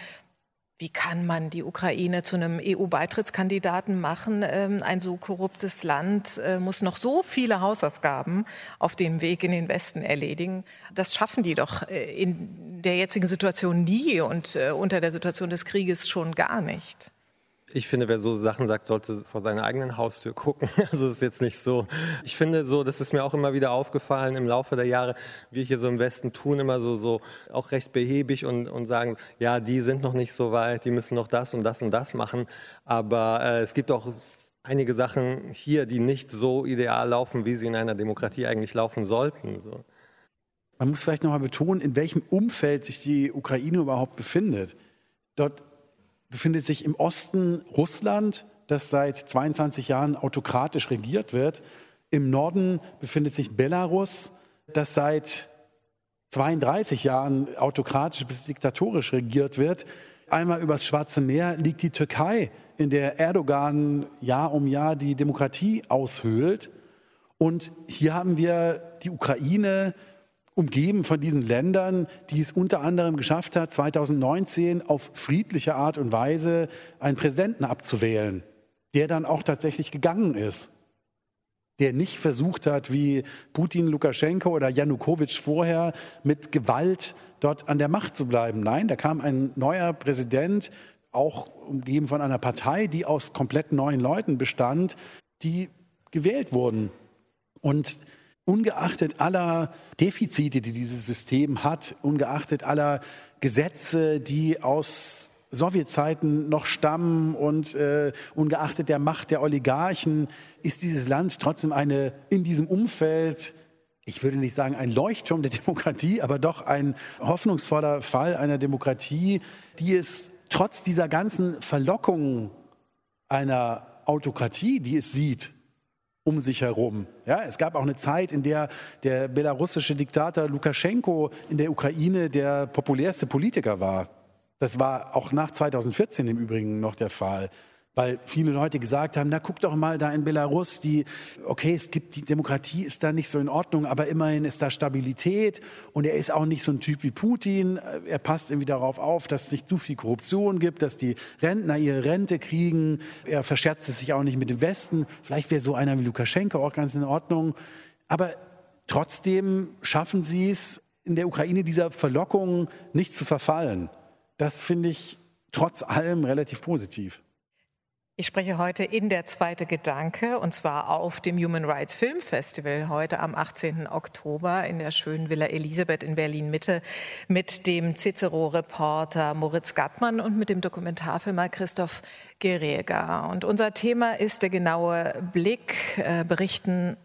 wie kann man die Ukraine zu einem EU-Beitrittskandidaten machen? Ähm, ein so korruptes Land äh, muss noch so viele Hausaufgaben auf dem Weg in den Westen erledigen. Das schaffen die doch äh, in der jetzigen Situation nie und äh, unter der Situation des Krieges schon gar nicht. Ich finde, wer so Sachen sagt, sollte vor seiner eigenen Haustür gucken. Also ist jetzt nicht so. Ich finde so, das ist mir auch immer wieder aufgefallen im Laufe der Jahre, wir hier so im Westen tun immer so, so auch recht behäbig und, und sagen, ja, die sind noch nicht so weit, die müssen noch das und das und das machen. Aber äh, es gibt auch einige Sachen hier, die nicht so ideal laufen, wie sie in einer Demokratie eigentlich laufen sollten. So. Man muss vielleicht nochmal betonen, in welchem Umfeld sich die Ukraine überhaupt befindet. Dort befindet sich im Osten Russland, das seit 22 Jahren autokratisch regiert wird. Im Norden befindet sich Belarus, das seit 32 Jahren autokratisch bis diktatorisch regiert wird. Einmal übers Schwarze Meer liegt die Türkei, in der Erdogan Jahr um Jahr die Demokratie aushöhlt. Und hier haben wir die Ukraine, umgeben von diesen Ländern, die es unter anderem geschafft hat, 2019 auf friedliche Art und Weise einen Präsidenten abzuwählen, der dann auch tatsächlich gegangen ist, der nicht versucht hat, wie Putin, Lukaschenko oder Janukowitsch vorher mit Gewalt dort an der Macht zu bleiben. Nein, da kam ein neuer Präsident, auch umgeben von einer Partei, die aus komplett neuen Leuten bestand, die gewählt wurden. Und ungeachtet aller Defizite, die dieses System hat, ungeachtet aller Gesetze, die aus Sowjetzeiten noch stammen und äh, ungeachtet der Macht der Oligarchen ist dieses Land trotzdem eine in diesem Umfeld, ich würde nicht sagen ein Leuchtturm der Demokratie, aber doch ein hoffnungsvoller Fall einer Demokratie, die es trotz dieser ganzen Verlockungen einer Autokratie, die es sieht, um sich herum. Ja, es gab auch eine Zeit, in der der belarussische Diktator Lukaschenko in der Ukraine der populärste Politiker war. Das war auch nach 2014 im Übrigen noch der Fall. Weil viele Leute gesagt haben, na guck doch mal da in Belarus, die, okay, es gibt, die Demokratie ist da nicht so in Ordnung, aber immerhin ist da Stabilität und er ist auch nicht so ein Typ wie Putin. Er passt irgendwie darauf auf, dass es nicht zu viel Korruption gibt, dass die Rentner ihre Rente kriegen. Er verscherzt es sich auch nicht mit dem Westen. Vielleicht wäre so einer wie Lukaschenko auch ganz in Ordnung. Aber trotzdem schaffen sie es, in der Ukraine dieser Verlockung nicht zu verfallen. Das finde ich trotz allem relativ positiv. Ich spreche heute in der zweite Gedanke und zwar auf dem Human Rights Film Festival heute am 18. Oktober in der schönen Villa Elisabeth in Berlin Mitte mit dem Cicero-Reporter Moritz Gattmann und mit dem Dokumentarfilmer Christoph Gereger. Und unser Thema ist der genaue Blick, äh, berichten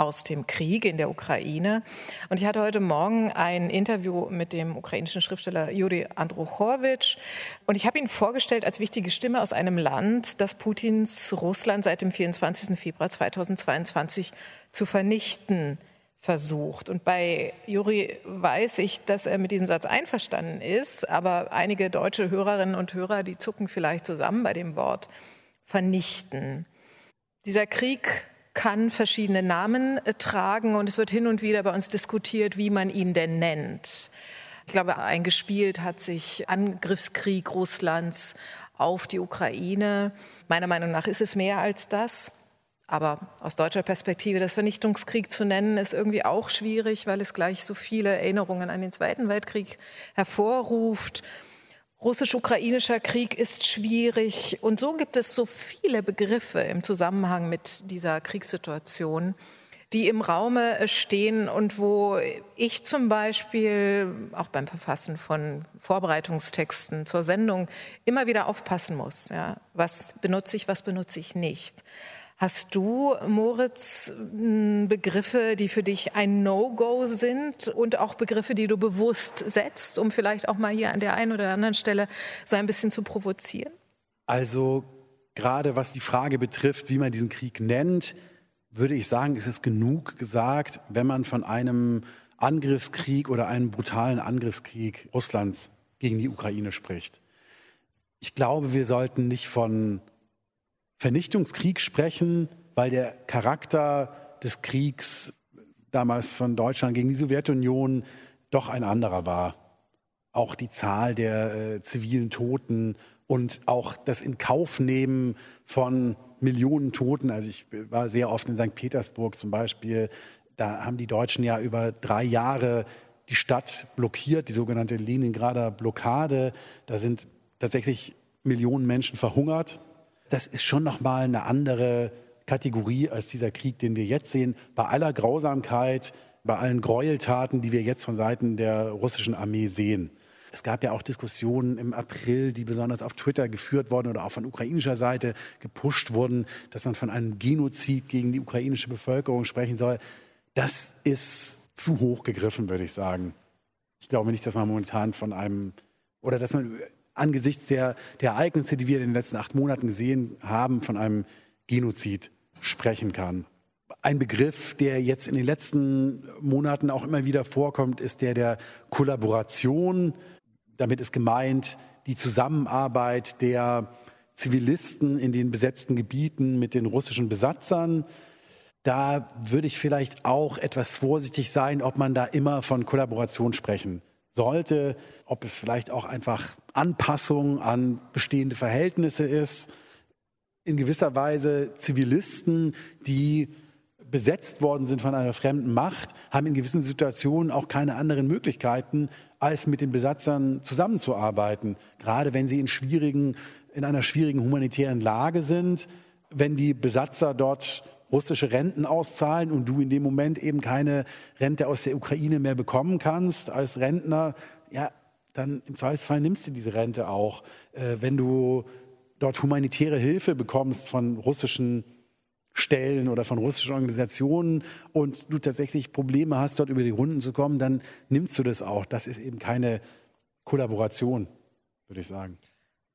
aus dem Krieg in der Ukraine. Und ich hatte heute Morgen ein Interview mit dem ukrainischen Schriftsteller Juri Andruchowitsch. Und ich habe ihn vorgestellt als wichtige Stimme aus einem Land, das Putins Russland seit dem 24. Februar 2022 zu vernichten versucht. Und bei Juri weiß ich, dass er mit diesem Satz einverstanden ist, aber einige deutsche Hörerinnen und Hörer, die zucken vielleicht zusammen bei dem Wort vernichten. Dieser Krieg kann verschiedene Namen äh, tragen und es wird hin und wieder bei uns diskutiert, wie man ihn denn nennt. Ich glaube, eingespielt hat sich Angriffskrieg Russlands auf die Ukraine. Meiner Meinung nach ist es mehr als das. Aber aus deutscher Perspektive das Vernichtungskrieg zu nennen, ist irgendwie auch schwierig, weil es gleich so viele Erinnerungen an den Zweiten Weltkrieg hervorruft. Russisch-ukrainischer Krieg ist schwierig und so gibt es so viele Begriffe im Zusammenhang mit dieser Kriegssituation, die im Raume stehen und wo ich zum Beispiel auch beim Verfassen von Vorbereitungstexten zur Sendung immer wieder aufpassen muss. Ja, was benutze ich, was benutze ich nicht. Hast du, Moritz, Begriffe, die für dich ein No-Go sind und auch Begriffe, die du bewusst setzt, um vielleicht auch mal hier an der einen oder anderen Stelle so ein bisschen zu provozieren? Also gerade was die Frage betrifft, wie man diesen Krieg nennt, würde ich sagen, ist es genug gesagt, wenn man von einem Angriffskrieg oder einem brutalen Angriffskrieg Russlands gegen die Ukraine spricht. Ich glaube, wir sollten nicht von Vernichtungskrieg sprechen, weil der Charakter des Kriegs damals von Deutschland gegen die Sowjetunion doch ein anderer war. Auch die Zahl der äh, zivilen Toten und auch das Inkaufnehmen von Millionen Toten. Also ich war sehr oft in St. Petersburg zum Beispiel. Da haben die Deutschen ja über drei Jahre die Stadt blockiert, die sogenannte Leningrader Blockade. Da sind tatsächlich Millionen Menschen verhungert das ist schon nochmal eine andere Kategorie als dieser Krieg, den wir jetzt sehen. Bei aller Grausamkeit, bei allen Gräueltaten, die wir jetzt von Seiten der russischen Armee sehen. Es gab ja auch Diskussionen im April, die besonders auf Twitter geführt wurden oder auch von ukrainischer Seite gepusht wurden, dass man von einem Genozid gegen die ukrainische Bevölkerung sprechen soll. Das ist zu hoch gegriffen, würde ich sagen. Ich glaube nicht, dass man momentan von einem oder dass man angesichts der, der Ereignisse, die wir in den letzten acht Monaten gesehen haben, von einem Genozid sprechen kann. Ein Begriff, der jetzt in den letzten Monaten auch immer wieder vorkommt, ist der der Kollaboration. Damit ist gemeint die Zusammenarbeit der Zivilisten in den besetzten Gebieten mit den russischen Besatzern. Da würde ich vielleicht auch etwas vorsichtig sein, ob man da immer von Kollaboration sprechen sollte, ob es vielleicht auch einfach Anpassung an bestehende Verhältnisse ist. In gewisser Weise Zivilisten, die besetzt worden sind von einer fremden Macht, haben in gewissen Situationen auch keine anderen Möglichkeiten, als mit den Besatzern zusammenzuarbeiten. Gerade wenn sie in, schwierigen, in einer schwierigen humanitären Lage sind, wenn die Besatzer dort russische Renten auszahlen und du in dem Moment eben keine Rente aus der Ukraine mehr bekommen kannst als Rentner, ja, dann im Zweifelsfall nimmst du diese Rente auch. Äh, wenn du dort humanitäre Hilfe bekommst von russischen Stellen oder von russischen Organisationen und du tatsächlich Probleme hast, dort über die Runden zu kommen, dann nimmst du das auch. Das ist eben keine Kollaboration, würde ich sagen.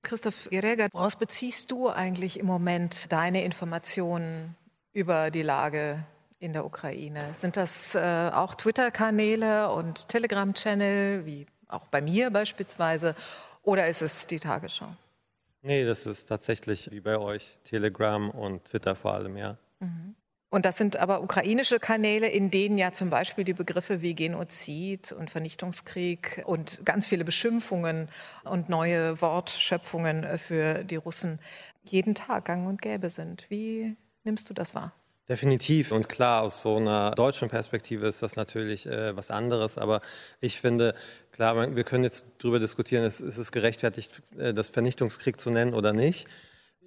Christoph Gereger, woraus beziehst du eigentlich im Moment deine Informationen über die Lage in der Ukraine? Sind das äh, auch Twitter-Kanäle und Telegram-Channel, wie auch bei mir beispielsweise, oder ist es die Tagesschau? Nee, das ist tatsächlich wie bei euch Telegram und Twitter vor allem, ja. Mhm. Und das sind aber ukrainische Kanäle, in denen ja zum Beispiel die Begriffe wie Genozid und Vernichtungskrieg und ganz viele Beschimpfungen und neue Wortschöpfungen für die Russen jeden Tag gang und gäbe sind. Wie nimmst du das wahr? Definitiv und klar, aus so einer deutschen Perspektive ist das natürlich äh, was anderes. Aber ich finde, klar, wir können jetzt darüber diskutieren, ist, ist es gerechtfertigt, äh, das Vernichtungskrieg zu nennen oder nicht.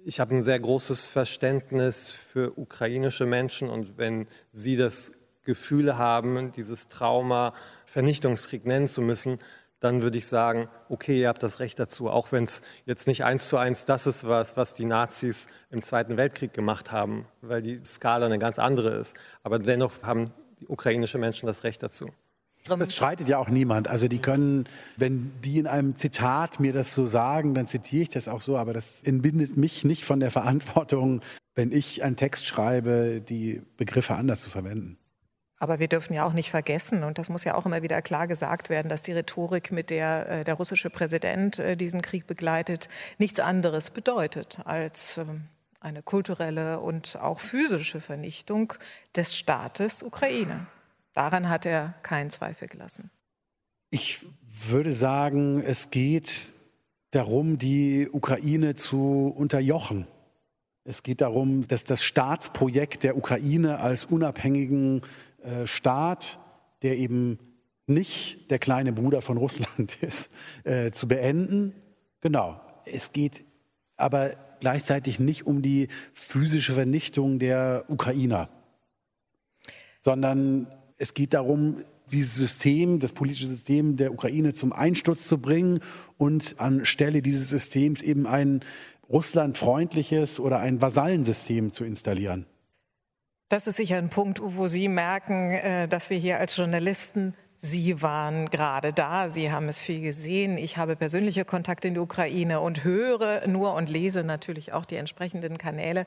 Ich habe ein sehr großes Verständnis für ukrainische Menschen und wenn sie das Gefühl haben, dieses Trauma Vernichtungskrieg nennen zu müssen, dann würde ich sagen, okay, ihr habt das Recht dazu, auch wenn es jetzt nicht eins zu eins das ist, was, was die Nazis im Zweiten Weltkrieg gemacht haben, weil die Skala eine ganz andere ist. Aber dennoch haben die ukrainischen Menschen das Recht dazu. Das streitet ja auch niemand. Also die können, wenn die in einem Zitat mir das so sagen, dann zitiere ich das auch so, aber das entbindet mich nicht von der Verantwortung, wenn ich einen Text schreibe, die Begriffe anders zu verwenden. Aber wir dürfen ja auch nicht vergessen, und das muss ja auch immer wieder klar gesagt werden, dass die Rhetorik, mit der äh, der russische Präsident äh, diesen Krieg begleitet, nichts anderes bedeutet als ähm, eine kulturelle und auch physische Vernichtung des Staates Ukraine. Daran hat er keinen Zweifel gelassen. Ich würde sagen, es geht darum, die Ukraine zu unterjochen. Es geht darum, dass das Staatsprojekt der Ukraine als unabhängigen äh, Staat, der eben nicht der kleine Bruder von Russland ist, äh, zu beenden. Genau. Es geht aber gleichzeitig nicht um die physische Vernichtung der Ukrainer, sondern es geht darum, dieses System, das politische System der Ukraine zum Einsturz zu bringen und anstelle dieses Systems eben ein russlandfreundliches oder ein Vasallensystem zu installieren. Das ist sicher ein Punkt, wo Sie merken, äh, dass wir hier als Journalisten Sie waren gerade da, Sie haben es viel gesehen. Ich habe persönliche Kontakte in die Ukraine und höre nur und lese natürlich auch die entsprechenden Kanäle,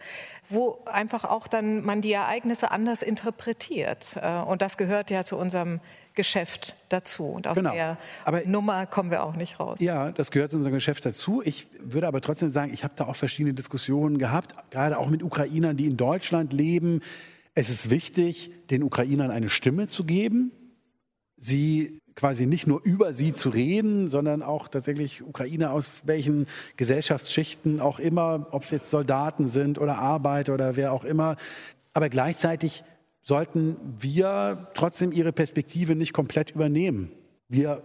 wo einfach auch dann man die Ereignisse anders interpretiert. Äh, und das gehört ja zu unserem Geschäft dazu. Und aus genau. der aber, Nummer kommen wir auch nicht raus. Ja, das gehört zu unserem Geschäft dazu. Ich würde aber trotzdem sagen, ich habe da auch verschiedene Diskussionen gehabt, gerade auch mit Ukrainern, die in Deutschland leben es ist wichtig, den Ukrainern eine Stimme zu geben, sie quasi nicht nur über sie zu reden, sondern auch tatsächlich Ukrainer aus welchen Gesellschaftsschichten auch immer, ob es jetzt Soldaten sind oder Arbeiter oder wer auch immer. Aber gleichzeitig sollten wir trotzdem ihre Perspektive nicht komplett übernehmen. Wir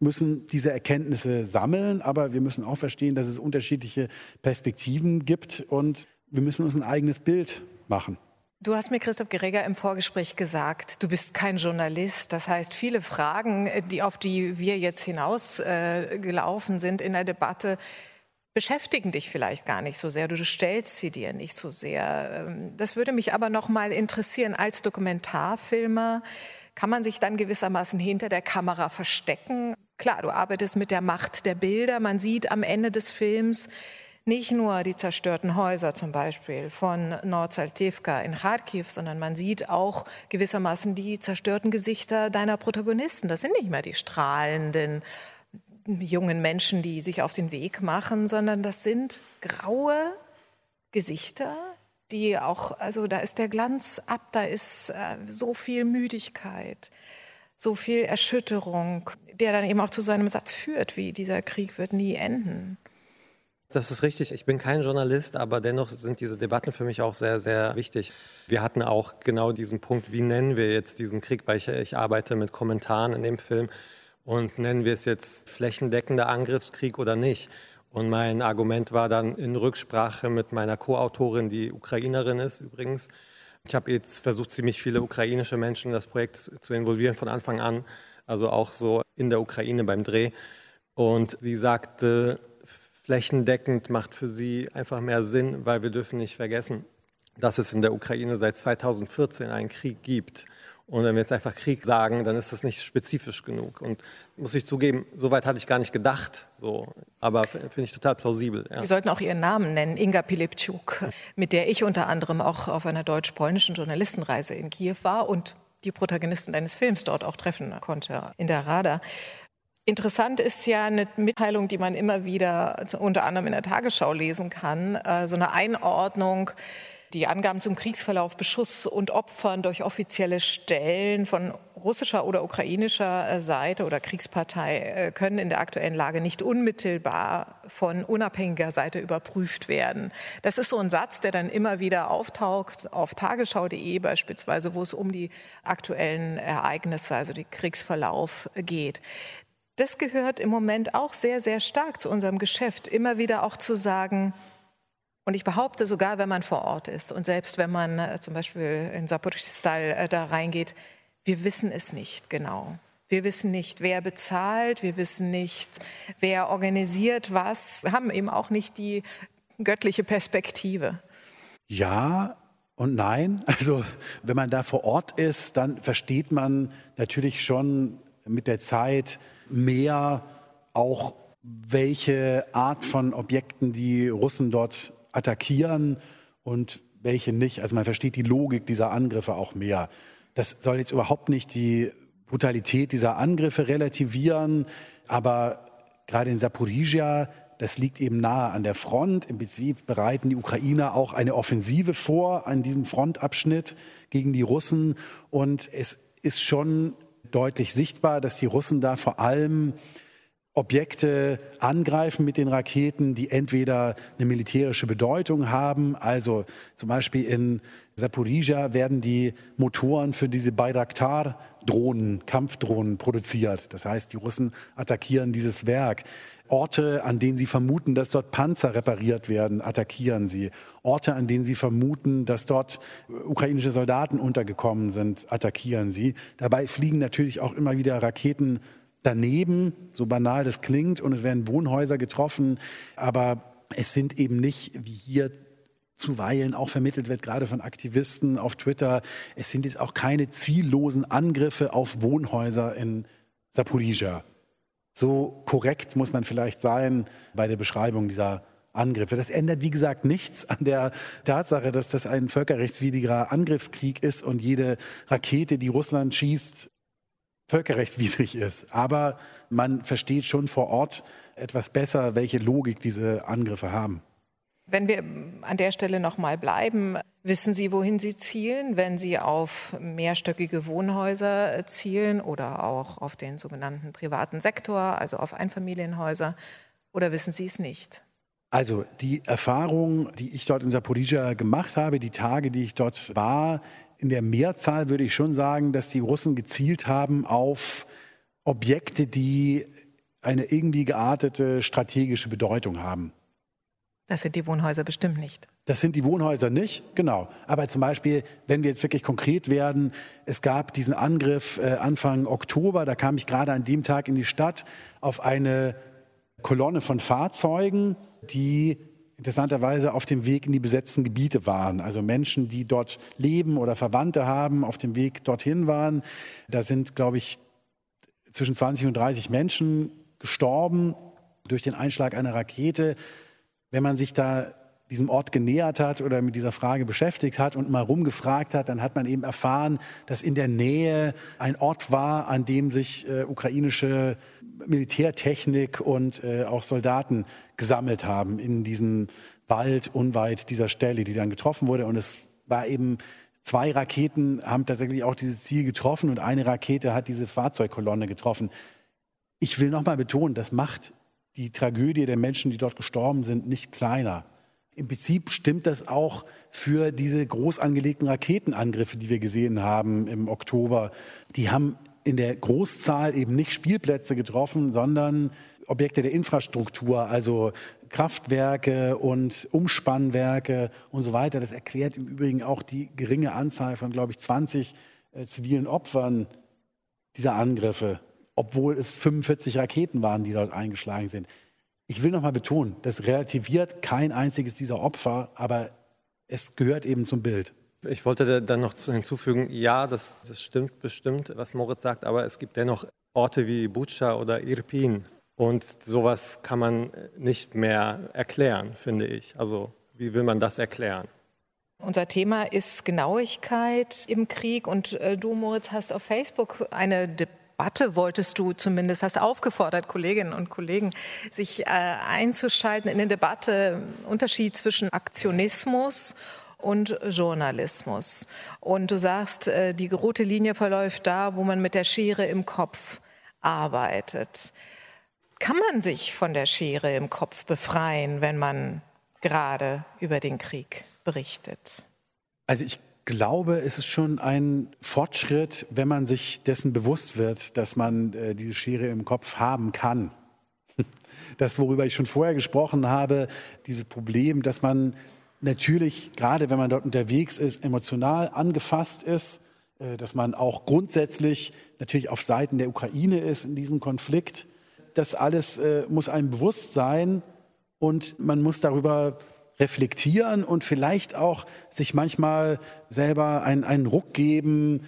müssen diese Erkenntnisse sammeln, aber wir müssen auch verstehen, dass es unterschiedliche Perspektiven gibt und wir müssen uns ein eigenes Bild machen. Du hast mir, Christoph Gereger, im Vorgespräch gesagt, du bist kein Journalist. Das heißt, viele Fragen, die, auf die wir jetzt hinausgelaufen äh, sind in der Debatte, beschäftigen dich vielleicht gar nicht so sehr. Du stellst sie dir nicht so sehr. Ähm, das würde mich aber noch mal interessieren. Als Dokumentarfilmer kann man sich dann gewissermaßen hinter der Kamera verstecken. Klar, du arbeitest mit der Macht der Bilder. Man sieht am Ende des Films, nicht nur die zerstörten Häuser zum Beispiel von Nordsaltivka in Kharkiv, sondern man sieht auch gewissermaßen die zerstörten Gesichter deiner Protagonisten. Das sind nicht mehr die strahlenden jungen Menschen, die sich auf den Weg machen, sondern das sind graue Gesichter, die auch, also da ist der Glanz ab, da ist äh, so viel Müdigkeit, so viel Erschütterung, der dann eben auch zu so einem Satz führt, wie dieser Krieg wird nie enden. Das ist richtig. Ich bin kein Journalist, aber dennoch sind diese Debatten für mich auch sehr, sehr wichtig. Wir hatten auch genau diesen Punkt, wie nennen wir jetzt diesen Krieg, weil ich, ich arbeite mit Kommentaren in dem Film und nennen wir es jetzt flächendeckender Angriffskrieg oder nicht. Und mein Argument war dann in Rücksprache mit meiner Co-Autorin, die Ukrainerin ist übrigens. Ich habe jetzt versucht, ziemlich viele ukrainische Menschen in das Projekt zu involvieren von Anfang an, also auch so in der Ukraine beim Dreh. Und sie sagte, flächendeckend macht für sie einfach mehr Sinn, weil wir dürfen nicht vergessen, dass es in der Ukraine seit 2014 einen Krieg gibt. Und wenn wir jetzt einfach Krieg sagen, dann ist das nicht spezifisch genug. Und muss ich zugeben, soweit hatte ich gar nicht gedacht. So. Aber finde ich total plausibel. Ja. Wir sollten auch ihren Namen nennen, Inga Pilipczuk, mit der ich unter anderem auch auf einer deutsch-polnischen Journalistenreise in Kiew war und die Protagonisten deines Films dort auch treffen konnte in der Rada. Interessant ist ja eine Mitteilung, die man immer wieder unter anderem in der Tagesschau lesen kann, äh, so eine Einordnung die Angaben zum Kriegsverlauf, Beschuss und Opfern durch offizielle Stellen von russischer oder ukrainischer äh, Seite oder Kriegspartei äh, können in der aktuellen Lage nicht unmittelbar von unabhängiger Seite überprüft werden. Das ist so ein Satz, der dann immer wieder auftaucht auf tagesschau.de beispielsweise, wo es um die aktuellen Ereignisse, also den Kriegsverlauf geht. Das gehört im Moment auch sehr, sehr stark zu unserem Geschäft, immer wieder auch zu sagen, und ich behaupte sogar, wenn man vor Ort ist und selbst wenn man äh, zum Beispiel in Saporistal äh, da reingeht, wir wissen es nicht genau. Wir wissen nicht, wer bezahlt, wir wissen nicht, wer organisiert was. Wir haben eben auch nicht die göttliche Perspektive. Ja und nein. Also wenn man da vor Ort ist, dann versteht man natürlich schon mit der Zeit mehr auch, welche Art von Objekten die Russen dort attackieren und welche nicht. Also man versteht die Logik dieser Angriffe auch mehr. Das soll jetzt überhaupt nicht die Brutalität dieser Angriffe relativieren, aber gerade in Saporizhia, das liegt eben nahe an der Front. Im Prinzip bereiten die Ukrainer auch eine Offensive vor an diesem Frontabschnitt gegen die Russen. Und es ist schon deutlich sichtbar, dass die Russen da vor allem Objekte angreifen mit den Raketen, die entweder eine militärische Bedeutung haben, also zum Beispiel in Saporizhia werden die Motoren für diese Bayraktar-Drohnen, Kampfdrohnen produziert. Das heißt, die Russen attackieren dieses Werk. Orte, an denen sie vermuten, dass dort Panzer repariert werden, attackieren sie. Orte, an denen sie vermuten, dass dort ukrainische Soldaten untergekommen sind, attackieren sie. Dabei fliegen natürlich auch immer wieder Raketen daneben, so banal das klingt, und es werden Wohnhäuser getroffen, aber es sind eben nicht, wie hier zuweilen auch vermittelt wird, gerade von Aktivisten auf Twitter, es sind jetzt auch keine ziellosen Angriffe auf Wohnhäuser in Saporizhia. So korrekt muss man vielleicht sein bei der Beschreibung dieser Angriffe. Das ändert, wie gesagt, nichts an der Tatsache, dass das ein völkerrechtswidriger Angriffskrieg ist und jede Rakete, die Russland schießt, völkerrechtswidrig ist. Aber man versteht schon vor Ort etwas besser, welche Logik diese Angriffe haben. Wenn wir an der Stelle noch mal bleiben, wissen Sie, wohin Sie zielen, wenn Sie auf mehrstöckige Wohnhäuser zielen oder auch auf den sogenannten privaten Sektor, also auf Einfamilienhäuser, oder wissen Sie es nicht? Also die Erfahrung, die ich dort in Saporizhia gemacht habe, die Tage, die ich dort war, in der Mehrzahl würde ich schon sagen, dass die Russen gezielt haben auf Objekte, die eine irgendwie geartete strategische Bedeutung haben. Das sind die Wohnhäuser bestimmt nicht. Das sind die Wohnhäuser nicht, genau. Aber zum Beispiel, wenn wir jetzt wirklich konkret werden, es gab diesen Angriff äh, Anfang Oktober, da kam ich gerade an dem Tag in die Stadt auf eine Kolonne von Fahrzeugen, die interessanterweise auf dem Weg in die besetzten Gebiete waren. Also Menschen, die dort leben oder Verwandte haben, auf dem Weg dorthin waren. Da sind, glaube ich, zwischen 20 und 30 Menschen gestorben durch den Einschlag einer Rakete. Wenn man sich da diesem Ort genähert hat oder mit dieser Frage beschäftigt hat und mal rumgefragt hat, dann hat man eben erfahren, dass in der Nähe ein Ort war, an dem sich äh, ukrainische Militärtechnik und äh, auch Soldaten gesammelt haben in diesem Wald unweit dieser Stelle, die dann getroffen wurde. Und es war eben zwei Raketen haben tatsächlich auch dieses Ziel getroffen und eine Rakete hat diese Fahrzeugkolonne getroffen. Ich will nochmal betonen, das macht die Tragödie der Menschen, die dort gestorben sind, nicht kleiner. Im Prinzip stimmt das auch für diese groß angelegten Raketenangriffe, die wir gesehen haben im Oktober. Die haben in der Großzahl eben nicht Spielplätze getroffen, sondern Objekte der Infrastruktur, also Kraftwerke und Umspannwerke und so weiter. Das erklärt im Übrigen auch die geringe Anzahl von, glaube ich, 20 äh, zivilen Opfern dieser Angriffe. obwohl es 45 Raketen waren, die dort eingeschlagen sind. Ich will nochmal betonen, das relativiert kein einziges dieser Opfer, aber es gehört eben zum Bild. Ich wollte dann noch hinzufügen, ja, das, das stimmt bestimmt, was Moritz sagt, aber es gibt dennoch Orte wie Bucha oder Irpin. Und sowas kann man nicht mehr erklären, finde ich. Also wie will man das erklären? Unser Thema ist Genauigkeit im Krieg und äh, du, Moritz, hast auf Facebook eine Debatte, wolltest du zumindest, hast aufgefordert, Kolleginnen und Kollegen, sich äh, einzuschalten in eine Debatte, Unterschied zwischen Aktionismus und Journalismus. Und du sagst, äh, die rote Linie verläuft da, wo man mit der Schere im Kopf arbeitet. Kann man sich von der Schere im Kopf befreien, wenn man gerade über den Krieg berichtet? Also ich glaube, es ist schon ein Fortschritt, wenn man sich dessen bewusst wird, dass man äh, diese Schere im Kopf haben kann. Das, worüber ich schon vorher gesprochen habe, dieses Problem, dass man natürlich, gerade wenn man dort unterwegs ist, emotional angefasst ist, äh, dass man auch grundsätzlich natürlich auf Seiten der Ukraine ist in diesem Konflikt. Das alles äh, muss einem bewusst sein und man muss darüber reflektieren und vielleicht auch sich manchmal selber einen, einen Ruck geben,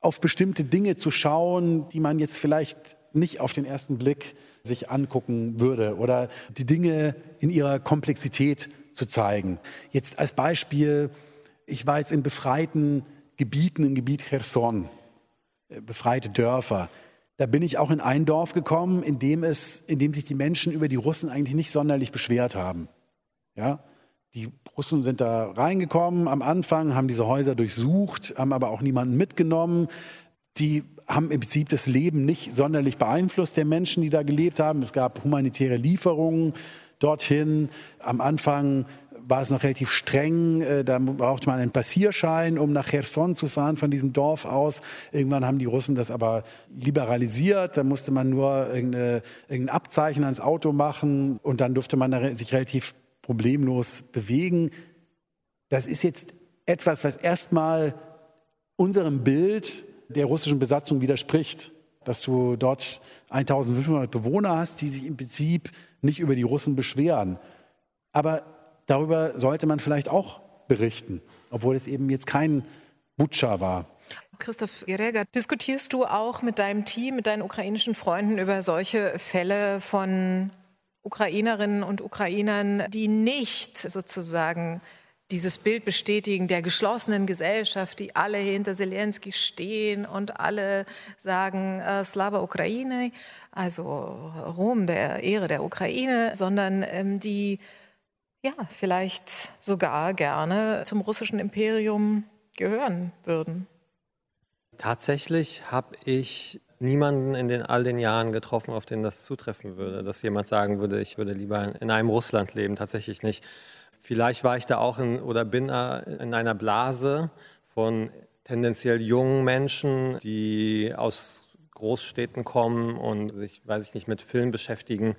auf bestimmte Dinge zu schauen, die man jetzt vielleicht nicht auf den ersten Blick sich angucken würde oder die Dinge in ihrer Komplexität zu zeigen. Jetzt als Beispiel, ich war jetzt in befreiten Gebieten, im Gebiet Cherson, äh, befreite Dörfer. Da bin ich auch in ein Dorf gekommen, in dem, es, in dem sich die Menschen über die Russen eigentlich nicht sonderlich beschwert haben. Ja? Die Russen sind da reingekommen am Anfang, haben diese Häuser durchsucht, haben aber auch niemanden mitgenommen. Die haben im Prinzip das Leben nicht sonderlich beeinflusst der Menschen, die da gelebt haben. Es gab humanitäre Lieferungen dorthin. Am Anfang war es noch relativ streng. Äh, da brauchte man einen Passierschein, um nach Cherson zu fahren von diesem Dorf aus. Irgendwann haben die Russen das aber liberalisiert. Da musste man nur irgendein Abzeichen ans Auto machen und dann durfte man sich relativ problemlos bewegen. Das ist jetzt etwas, was erstmal unserem Bild der russischen Besatzung widerspricht, dass du dort 1500 Bewohner hast, die sich im Prinzip nicht über die Russen beschweren. Aber darüber sollte man vielleicht auch berichten, obwohl es eben jetzt kein Butscha war. Christoph Gerega, diskutierst du auch mit deinem Team, mit deinen ukrainischen Freunden über solche Fälle von Ukrainerinnen und Ukrainern, die nicht sozusagen dieses Bild bestätigen der geschlossenen Gesellschaft, die alle hinter Zelensky stehen und alle sagen äh, Slava Ukraine, also Rom der Ehre der Ukraine, sondern ähm, die ja vielleicht sogar gerne zum russischen Imperium gehören würden. Tatsächlich habe ich niemanden in den, all den Jahren getroffen, auf den das zutreffen würde, dass jemand sagen würde, ich würde lieber in einem Russland leben. Tatsächlich nicht. Vielleicht war ich da auch in, oder bin in einer Blase von tendenziell jungen Menschen, die aus Großstädten kommen und sich, weiß ich nicht, mit Film beschäftigen.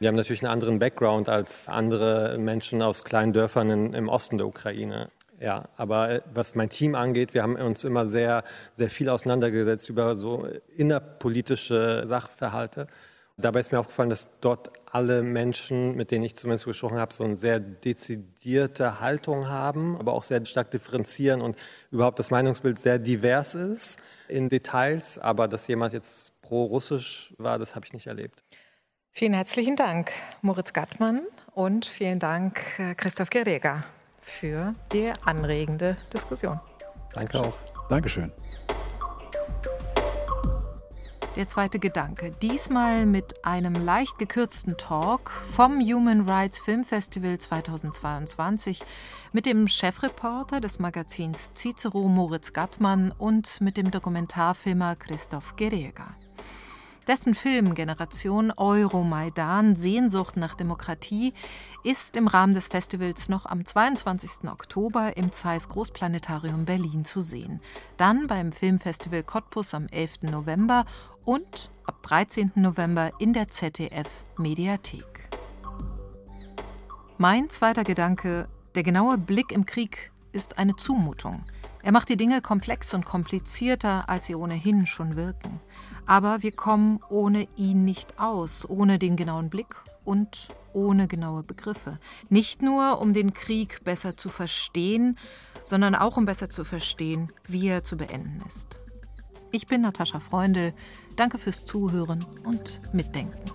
Die haben natürlich einen anderen Background als andere Menschen aus kleinen Dörfern in, im Osten der Ukraine. Ja, aber äh, was mein Team angeht, wir haben uns immer sehr, sehr viel auseinandergesetzt über so innerpolitische Sachverhalte. Dabei ist mir aufgefallen, dass dort alle Menschen, mit denen ich zumindest gesprochen habe, so eine sehr dezidierte Haltung haben, aber auch sehr stark differenzieren und überhaupt das Meinungsbild sehr divers ist in Details. Aber dass jemand jetzt pro-russisch war, das habe ich nicht erlebt. Vielen herzlichen Dank, Moritz Gattmann, und vielen Dank, äh, Christoph Gerega für die anregende Diskussion. Danke auch. Dankeschön. Der zweite Gedanke. Diesmal mit einem leicht gekürzten Talk vom Human Rights Film Festival 2022 mit dem Chefreporter des Magazins Cicero Moritz Gattmann und mit dem Dokumentarfilmer Christoph Gerega. Dessen Film Generation Euromaidan Sehnsucht nach Demokratie ist im Rahmen des Festivals noch am 22. Oktober im Zeiss Großplanetarium Berlin zu sehen. Dann beim Filmfestival Cottbus am 11. November und ab 13. November in der ZDF Mediathek. Mein zweiter Gedanke, der genaue Blick im Krieg ist eine Zumutung. Er macht die Dinge komplex und komplizierter, als sie ohnehin schon wirken. Aber wir kommen ohne ihn nicht aus, ohne den genauen Blick und ohne genaue Begriffe. Nicht nur, um den Krieg besser zu verstehen, sondern auch um besser zu verstehen, wie er zu beenden ist. Ich bin Natascha Freundl. Danke fürs Zuhören und Mitdenken.